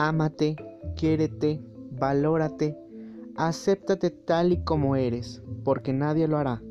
Ámate, quiérete, valórate, acéptate tal y como eres, porque nadie lo hará.